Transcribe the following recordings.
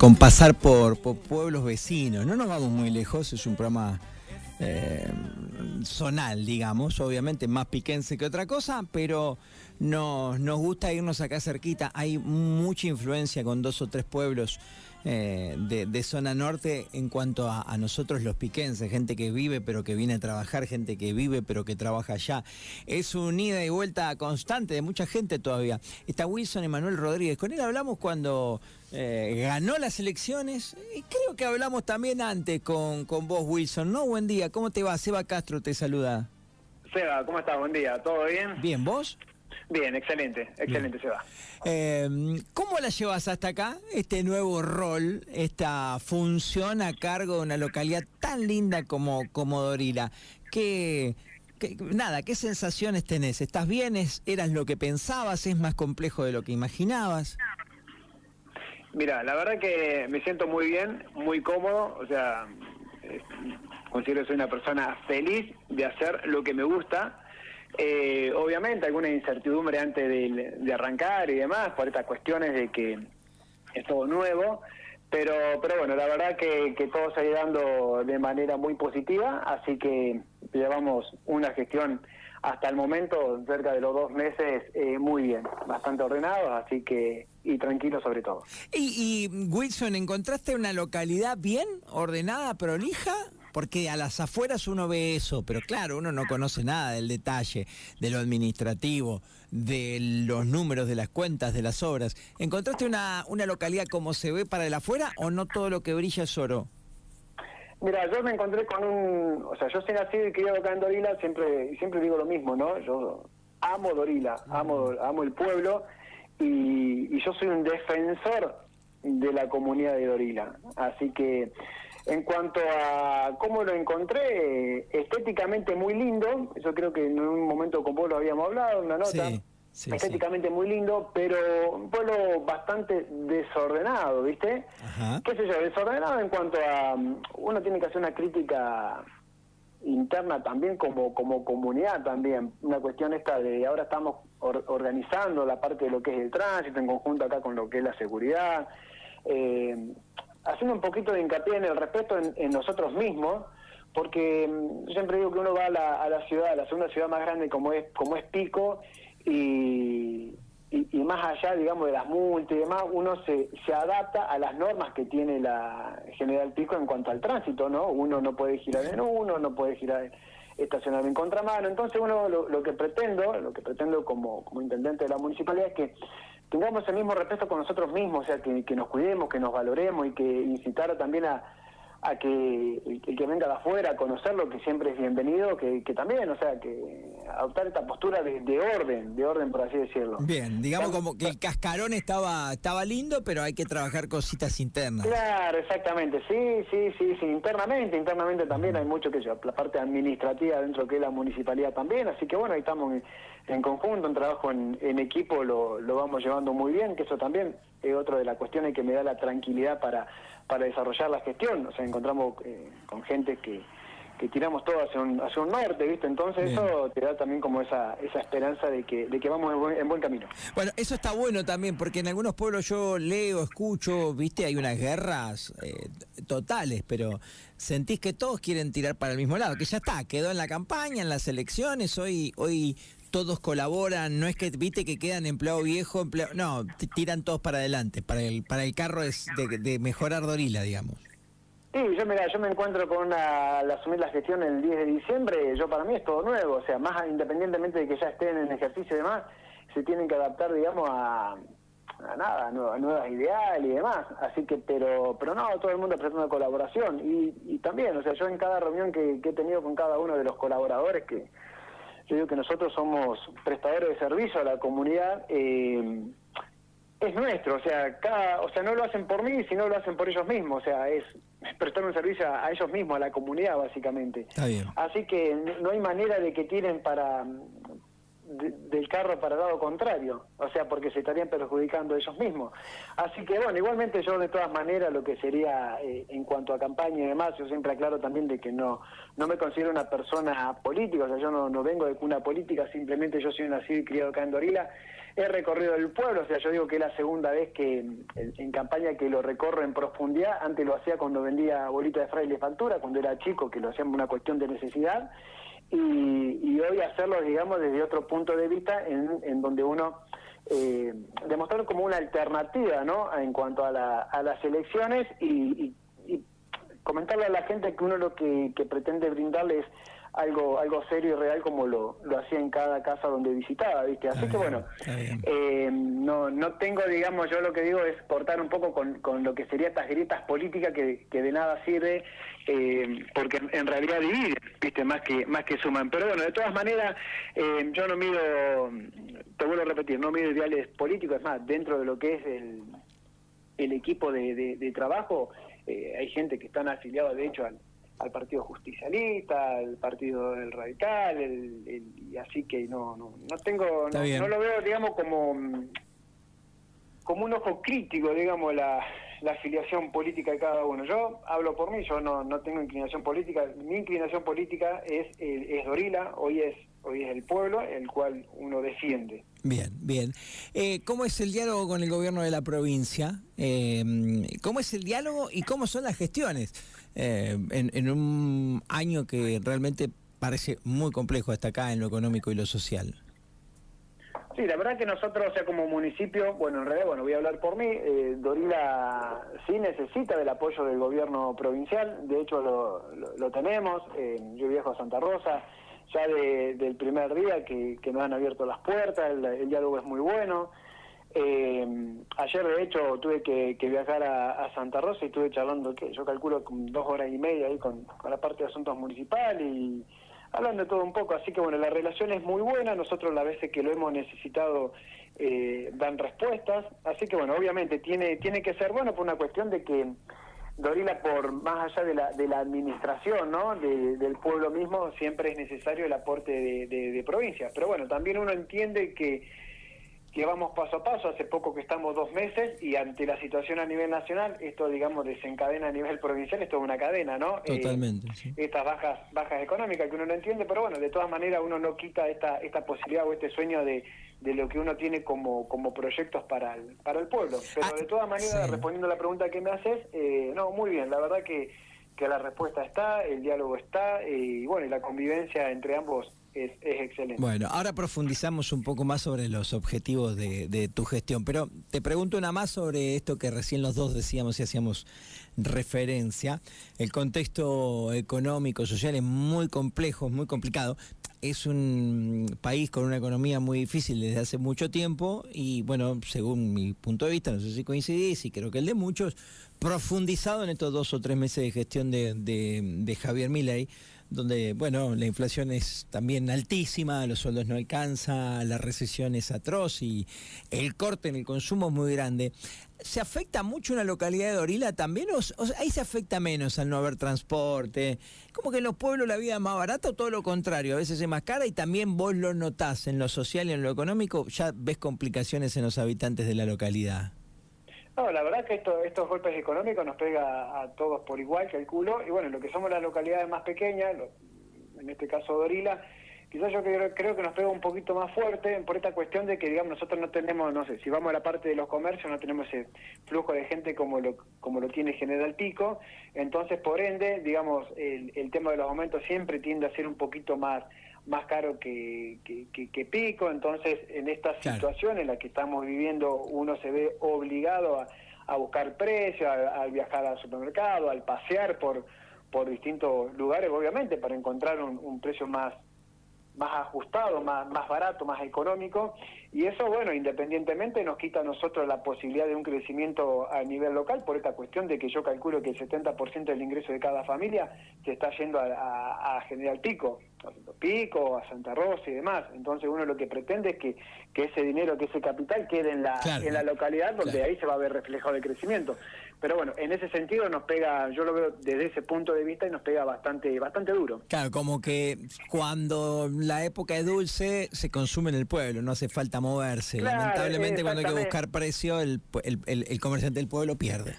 con pasar por, pueblos vecinos. No nos vamos muy lejos, es un programa eh, zonal, digamos, obviamente más piquense que otra cosa, pero nos, nos gusta irnos acá cerquita. Hay mucha influencia con dos o tres pueblos eh, de, zona norte en cuanto a, nosotros los piquenses, gente que vive pero que viene a trabajar, gente que vive pero que trabaja allá. Es un ida y vuelta constante de mucha gente todavía. Está Wilson Emanuel Rodríguez, con él hablamos cuando eh, ganó las elecciones y creo que hablamos también antes con, con vos Wilson, ¿no? Buen día, ¿cómo te va? Seba Castro te saluda. Seba, ¿cómo estás? Buen día, ¿todo bien? Bien, ¿vos? Bien, excelente, excelente se va. Em, ¿Cómo la llevas hasta acá, este nuevo rol, esta función a cargo de una localidad tan linda como, como Dorila? ¿Qué, nada, ¿qué sensaciones tenés? ¿Estás bien? ¿Eras lo que pensabas? ¿Es más complejo de lo que imaginabas? Mira, la verdad que me siento muy bien, muy cómodo, o sea, eh, considero que soy una persona feliz de hacer lo que me gusta eh, obviamente alguna incertidumbre antes de, arrancar y demás, por estas cuestiones de que es todo nuevo, pero, pero bueno, la verdad que, todo se ha ido dando de manera muy positiva, así que llevamos una gestión hasta el momento, cerca de los dos meses, eh, muy bien, bastante ordenado, así que, y tranquilo sobre todo. Y, y Wilson, ¿encontraste una localidad bien ordenada, prolija? Porque a las afueras uno ve eso, pero claro, uno no conoce nada del detalle, de lo administrativo, de los números de las cuentas, de las obras. ¿Encontraste una, una localidad como se ve para el afuera o no todo lo que brilla es oro? Mira, yo me encontré con un... O sea, yo soy nacido y criado acá en Dorila, siempre, siempre digo lo mismo, ¿no? Yo amo Dorila, amo, amo el pueblo y, y yo soy un defensor de la comunidad de Dorila. Así que en cuanto a cómo lo encontré, estéticamente muy lindo, yo creo que en un momento con vos lo habíamos hablado, una nota. estéticamente muy lindo, pero un pueblo bastante desordenado, ¿viste? ¿Qué sé yo? Desordenado en cuanto a... Uno tiene que hacer una crítica interna también como, como comunidad también. Una cuestión esta de ahora estamos organizando la parte de lo que es el tránsito en conjunto acá con lo que es la seguridad. Eh, haciendo un poquito de hincapié en el respeto en, nosotros mismos, porque mm, yo siempre digo que uno va a la, a la, ciudad, a la segunda ciudad más grande como es, como es Pico, y, y, más allá, digamos, de las multas y demás, uno se, se adapta a las normas que tiene la General Pico en cuanto al tránsito, ¿no? Uno no puede girar en uno, no puede girar estacionar en contramano, entonces uno lo, lo que pretendo, lo que pretendo como, como intendente de la municipalidad es que tengamos el mismo respeto con nosotros mismos, o sea, que, que nos cuidemos, que nos valoremos y que incitar también a, a que el, que venga de afuera a conocerlo, que siempre es bienvenido, que, que también, o sea, que adoptar esta postura de, orden, de orden por así decirlo. Bien, digamos como que el cascarón estaba estaba lindo, pero hay que trabajar cositas internas. Claro, exactamente, sí, sí, sí, sí, internamente, internamente también hay mucho que la parte administrativa dentro que es la municipalidad también, así que bueno, ahí estamos en, conjunto, en trabajo en, en equipo, lo, lo vamos llevando muy bien, que eso también es otra de las cuestiones que me da la tranquilidad para para desarrollar la gestión. O sea, encontramos eh, con gente que, que tiramos todo hacia un, hacia un norte, ¿viste? Entonces eso te da también como esa, esa esperanza de que, de que vamos en buen, camino. Bueno, eso está bueno también, porque en algunos pueblos yo leo, escucho, ¿viste? Hay unas guerras eh, totales, pero sentís que todos quieren tirar para el mismo lado, que ya está, quedó en la campaña, en las elecciones, hoy, hoy todos colaboran, no es que viste que quedan empleado viejo, empleado, no, tiran todos para adelante, para el para el carro es de, mejorar Dorila, digamos. Sí, yo mira, yo me encuentro con una, asumir la gestión el 10 de diciembre, yo para mí es todo nuevo, o sea, más independientemente de que ya estén en ejercicio y demás, se tienen que adaptar, digamos, a, a nada, a nuevas, ideales y demás, así que, pero pero no, todo el mundo prestando colaboración, y, y también, o sea, yo en cada reunión que, que he tenido con cada uno de los colaboradores que yo digo que nosotros somos prestadores de servicio a la comunidad, eh, es nuestro, o sea, cada, o sea, no lo hacen por mí, sino lo hacen por ellos mismos, o sea, es, prestar un servicio a, ellos mismos, a la comunidad, básicamente. Así que no hay manera de que tiren para del carro para el lado contrario, o sea, porque se estarían perjudicando ellos mismos. Así que bueno, igualmente yo de todas maneras lo que sería eh, en cuanto a campaña y demás, yo siempre aclaro también de que no no me considero una persona política, o sea, yo no, vengo de una política, simplemente yo soy nacido y criado acá en Dorila, he recorrido el pueblo, o sea, yo digo que es la segunda vez que en, campaña que lo recorro en profundidad, antes lo hacía cuando vendía bolita de fraile factura, cuando era chico, que lo hacíamos una cuestión de necesidad, y, hoy hacerlo, digamos, desde otro punto de vista, en, donde uno eh, como una alternativa, ¿no?, en cuanto a, las elecciones y, comentarle a la gente que uno lo que pretende brindarles algo algo serio y real como lo, lo hacía en cada casa donde visitaba, ¿viste? Así que bueno, eh, no, no tengo, digamos, yo lo que digo es cortar un poco con, con lo que sería estas grietas políticas que, que de nada sirve, eh, porque en realidad dividen, ¿viste? Más que, más que suman. Pero bueno, de todas maneras, eh, yo no mido, te vuelvo a repetir, no mido ideales políticos, es más, dentro de lo que es el, el equipo de, de trabajo, hay gente que están afiliados, de hecho, al al Partido Justicialista, al Partido del Radical, el, y así que no no no tengo no, lo veo digamos como como un ojo crítico digamos la, la afiliación política de cada uno. Yo hablo por mí, yo no, no tengo inclinación política, mi inclinación política es, es Dorila, hoy es, hoy es el pueblo, el cual uno defiende. Bien, bien. Eh, ¿Cómo es el diálogo con el gobierno de la provincia? Eh, ¿Cómo es el diálogo y cómo son las gestiones eh, en, en un año que realmente parece muy complejo hasta acá en lo económico y lo social? Sí, la verdad que nosotros, o sea, como municipio, bueno, en realidad, bueno, voy a hablar por mí, eh, Dorila sí necesita del apoyo del gobierno provincial, de hecho lo, lo, tenemos, eh, yo viajo a Santa Rosa, ya del primer día que, que nos han abierto las puertas, el, diálogo es muy bueno. Eh, ayer, de hecho, tuve que, viajar a, Santa Rosa y estuve charlando, que yo calculo dos horas y media ahí con, la parte de asuntos municipales y hablando de todo un poco, así que bueno, la relación es muy buena, nosotros las veces que lo hemos necesitado eh, dan respuestas, así que bueno, obviamente tiene, tiene que ser bueno por una cuestión de que Dorila, por más allá de la, de la administración, ¿no? del pueblo mismo, siempre es necesario el aporte de, de provincias, pero bueno, también uno entiende que que vamos paso a paso, hace poco que estamos dos meses y ante la situación a nivel nacional, esto digamos desencadena a nivel provincial, esto es una cadena, ¿no? Eh, Totalmente. Estas bajas bajas económicas que uno no entiende, pero bueno, de todas maneras uno no quita esta esta posibilidad o este sueño de, de lo que uno tiene como, como proyectos para el, para el pueblo. Pero ah, de todas maneras, respondiendo a la pregunta que me haces, eh, no, muy bien, la verdad que, que la respuesta está, el diálogo está, eh, y bueno, y la convivencia entre ambos es, excelente. Bueno, ahora profundizamos un poco más sobre los objetivos de, tu gestión, pero te pregunto una más sobre esto que recién los dos decíamos y hacíamos referencia. El contexto económico, social es muy complejo, es muy complicado. Es un país con una economía muy difícil desde hace mucho tiempo y bueno, según mi punto de vista, no sé si coincidís y creo que el de muchos, profundizado en estos dos o tres meses de gestión de, de, de Javier Milei donde, bueno, la inflación es también altísima, los sueldos no alcanzan, la recesión es atroz y el corte en el consumo es muy grande. ¿Se afecta mucho una localidad de Dorila también? ¿O, ahí se afecta menos al no haber transporte? ¿Como que en los pueblos la vida es más barata o todo lo contrario? A veces es más cara y también vos lo notás en lo social y en lo económico, ya ves complicaciones en los habitantes de la localidad. No, la verdad que esto, estos golpes económicos nos pega a todos por igual, calculo, y bueno, lo que somos las localidades más pequeñas, en este caso Dorila, quizás yo creo, creo, que nos pega un poquito más fuerte por esta cuestión de que, digamos, nosotros no tenemos, no sé, si vamos a la parte de los comercios, no tenemos ese flujo de gente como lo, como lo tiene General Pico, entonces, por ende, digamos, el, el tema de los aumentos siempre tiende a ser un poquito más más caro que, que, pico, entonces en esta situación en la que estamos viviendo uno se ve obligado a, a buscar precios, al viajar al supermercado, al pasear por, por distintos lugares, obviamente, para encontrar un, un precio más, más ajustado, más, más barato, más económico, y eso, bueno, independientemente nos quita a nosotros la posibilidad de un crecimiento a nivel local por esta cuestión de que yo calculo que el 70% del ingreso de cada familia se está yendo a, a, General Pico, a Pico, a Santa Rosa y demás. Entonces uno lo que pretende es que, que ese dinero, que ese capital quede en la, en la localidad donde ahí se va a ver reflejado el crecimiento. pero bueno, en ese sentido nos pega, yo lo veo desde ese punto de vista y nos pega bastante, bastante duro. Claro, como que cuando la época es dulce se consume en el pueblo, no hace falta moverse. Lamentablemente cuando hay que buscar precio, el, el, el, comerciante del pueblo pierde.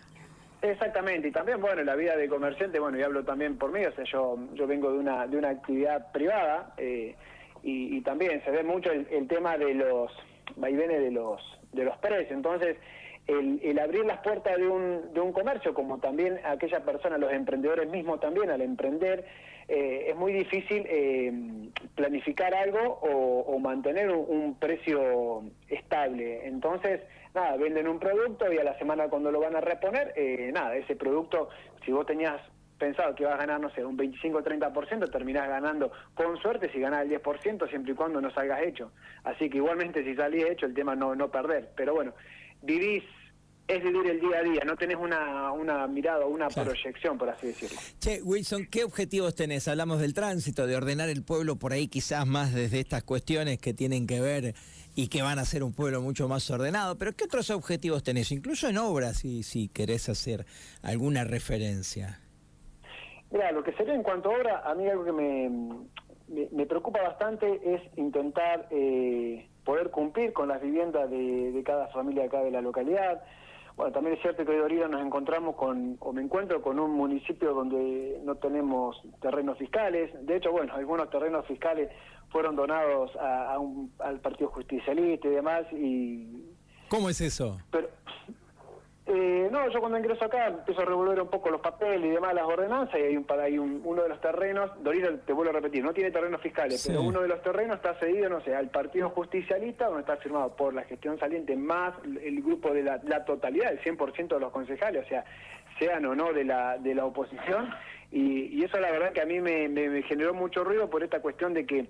Exactamente, y también, bueno, la vida de comerciante, bueno, y hablo también por mí, o sea, yo, yo vengo de una, de una actividad privada eh, y, también se ve mucho el, el tema de los vaivenes de los, de los precios, entonces el, abrir las puertas de un, de un comercio, como también aquella persona, los emprendedores mismos también, al emprender, eh, es muy difícil eh, planificar algo o, mantener un, precio estable. Entonces, nada, venden un producto y a la semana cuando lo van a reponer, eh, nada, ese producto, si vos tenías pensado que ibas a ganar, no sé, un 25 o 30%, terminás ganando con suerte si ganás el 10%, siempre y cuando no salgas hecho. Así que igualmente si salís hecho, el tema no, no perder. Pero bueno, vivís, es vivir el día a día, no tenés una, una mirada, una proyección, por así decirlo. Che, Wilson, ¿qué objetivos tenés? Hablamos del tránsito, de ordenar el pueblo por ahí quizás más desde estas cuestiones que tienen que ver y que van a ser un pueblo mucho más ordenado, pero ¿qué otros objetivos tenés? Incluso en obras, si, si querés hacer alguna referencia. Mira, lo que sería en cuanto a obra, a mí algo que me, me, preocupa bastante es intentar... Eh, poder cumplir con las viviendas de, cada familia acá de la localidad. Bueno, también es cierto que hoy Orida nos encontramos con, o me encuentro con un municipio donde no tenemos terrenos fiscales. De hecho, bueno, algunos terrenos fiscales fueron donados a, al Partido Justicialista y demás. y ¿Cómo es eso? Pero, eh, no, yo cuando ingreso acá empiezo a revolver un poco los papeles y demás, las ordenanzas, y hay, un, hay un, uno de los terrenos, Dorita, te vuelvo a repetir, no tiene terrenos fiscales, pero uno de los terrenos está cedido, no sé, al Partido Justicialista, donde está firmado por la gestión saliente más el grupo de la, totalidad, el 100% de los concejales, o sea, sean o no de la, de la oposición, y, eso la verdad que a mí me, me, generó mucho ruido por esta cuestión de que...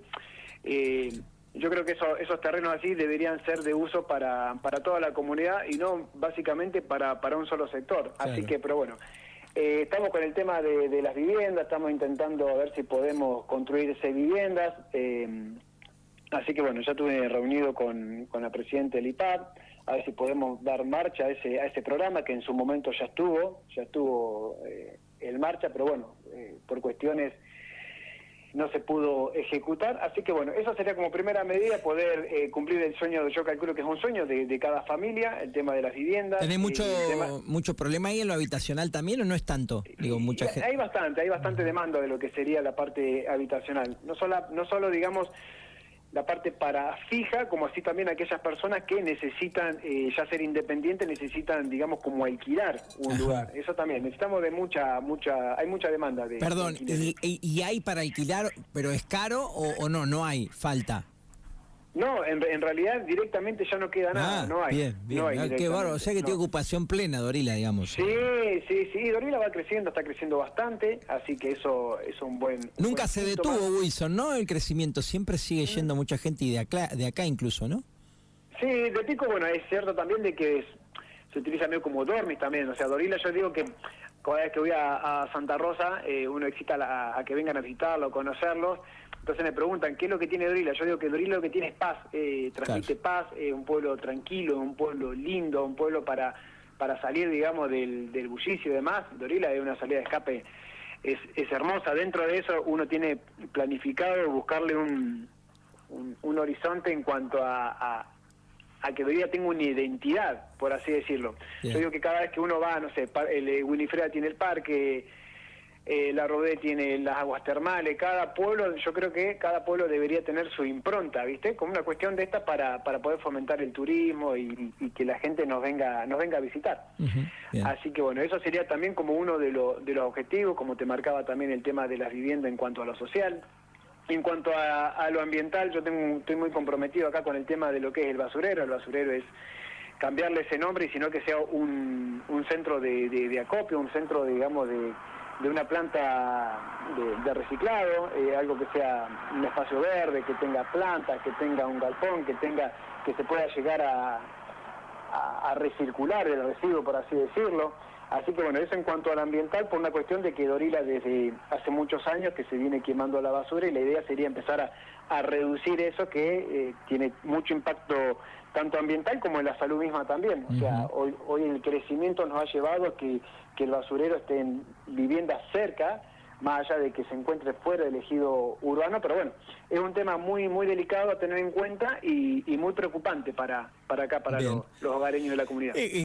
Eh, yo creo que esos terrenos así deberían ser de uso para, para toda la comunidad y no básicamente para, para un solo sector. Así que, pero bueno, eh, estamos con el tema de, las viviendas, estamos intentando ver si podemos construir esas viviendas. Eh, así que bueno, ya estuve reunido con, con la presidenta del IPAD, a ver si podemos dar marcha a ese, a ese programa que en su momento ya estuvo, ya estuvo eh, en marcha, pero bueno, por cuestiones no se pudo ejecutar. Así que bueno, eso sería como primera medida poder eh, cumplir el sueño, yo calculo que es un sueño de, cada familia, el tema de las viviendas. ¿Tenés mucho, mucho problema ahí en lo habitacional también o no es tanto? Digo, mucha gente... Hay bastante, hay bastante demanda de lo que sería la parte habitacional. No solo, no solo digamos la parte para fija, como así también aquellas personas que necesitan eh, ya ser independientes, necesitan, digamos, como alquilar un lugar. Eso también, necesitamos de mucha, mucha, hay mucha demanda de... Perdón, y, hay para alquilar, pero es caro o, o no? No hay, falta. No, en, en, realidad directamente ya no queda nada, ah, no hay. Bien, bien. Ah, qué bárbaro, o sea que tiene ocupación plena Dorila, digamos. Sí, sí, sí, Dorila va creciendo, está creciendo bastante, así que eso es un buen... Nunca se detuvo Wilson, ¿no? El crecimiento, siempre sigue yendo mucha gente y de acá, de acá incluso, ¿no? Sí, de pico, bueno, es cierto también de que se utiliza medio como dormis también, o sea, Dorila yo digo que cada vez que voy a, Santa Rosa, eh, uno excita a, a, que vengan a visitarlo, conocerlos, entonces me preguntan, ¿qué es lo que tiene Dorila? Yo digo que Dorila lo que tiene es paz, eh, transmite paz, eh, un pueblo tranquilo, un pueblo lindo, un pueblo para, para salir, digamos, del, del bullicio y demás. Dorila es una salida de escape, es, es hermosa. Dentro de eso uno tiene planificado buscarle un, un, horizonte en cuanto a, a, que Dorila tenga una identidad, por así decirlo. Yo digo que cada vez que uno va, no sé, el, eh, Winifreda tiene el parque eh, la Rodé tiene las aguas termales, cada pueblo, yo creo que cada pueblo debería tener su impronta, ¿viste? Como una cuestión de esta para, para poder fomentar el turismo y, que la gente nos venga, nos venga a visitar. Así que bueno, eso sería también como uno de, de los objetivos, como te marcaba también el tema de las viviendas en cuanto a lo social. En cuanto a, lo ambiental, yo tengo, estoy muy comprometido acá con el tema de lo que es el basurero. El basurero es cambiarle ese nombre y sino que sea un, un centro de, acopio, un centro, digamos, de de una planta de, reciclado, eh, algo que sea un espacio verde, que tenga plantas, que tenga un galpón, que tenga, que se pueda llegar a, a, recircular el residuo, por así decirlo. Así que bueno, eso en cuanto al ambiental, por una cuestión de que Dorila desde hace muchos años que se viene quemando la basura y la idea sería empezar a, reducir eso que eh, tiene mucho impacto tanto ambiental como en la salud misma también. O sea, hoy, hoy el crecimiento nos ha llevado a que, que el basurero esté en viviendas cerca más allá de que se encuentre fuera del ejido urbano, pero bueno, es un tema muy muy delicado a tener en cuenta y, muy preocupante para, para acá, para los, hogareños de la comunidad. Eh, eh,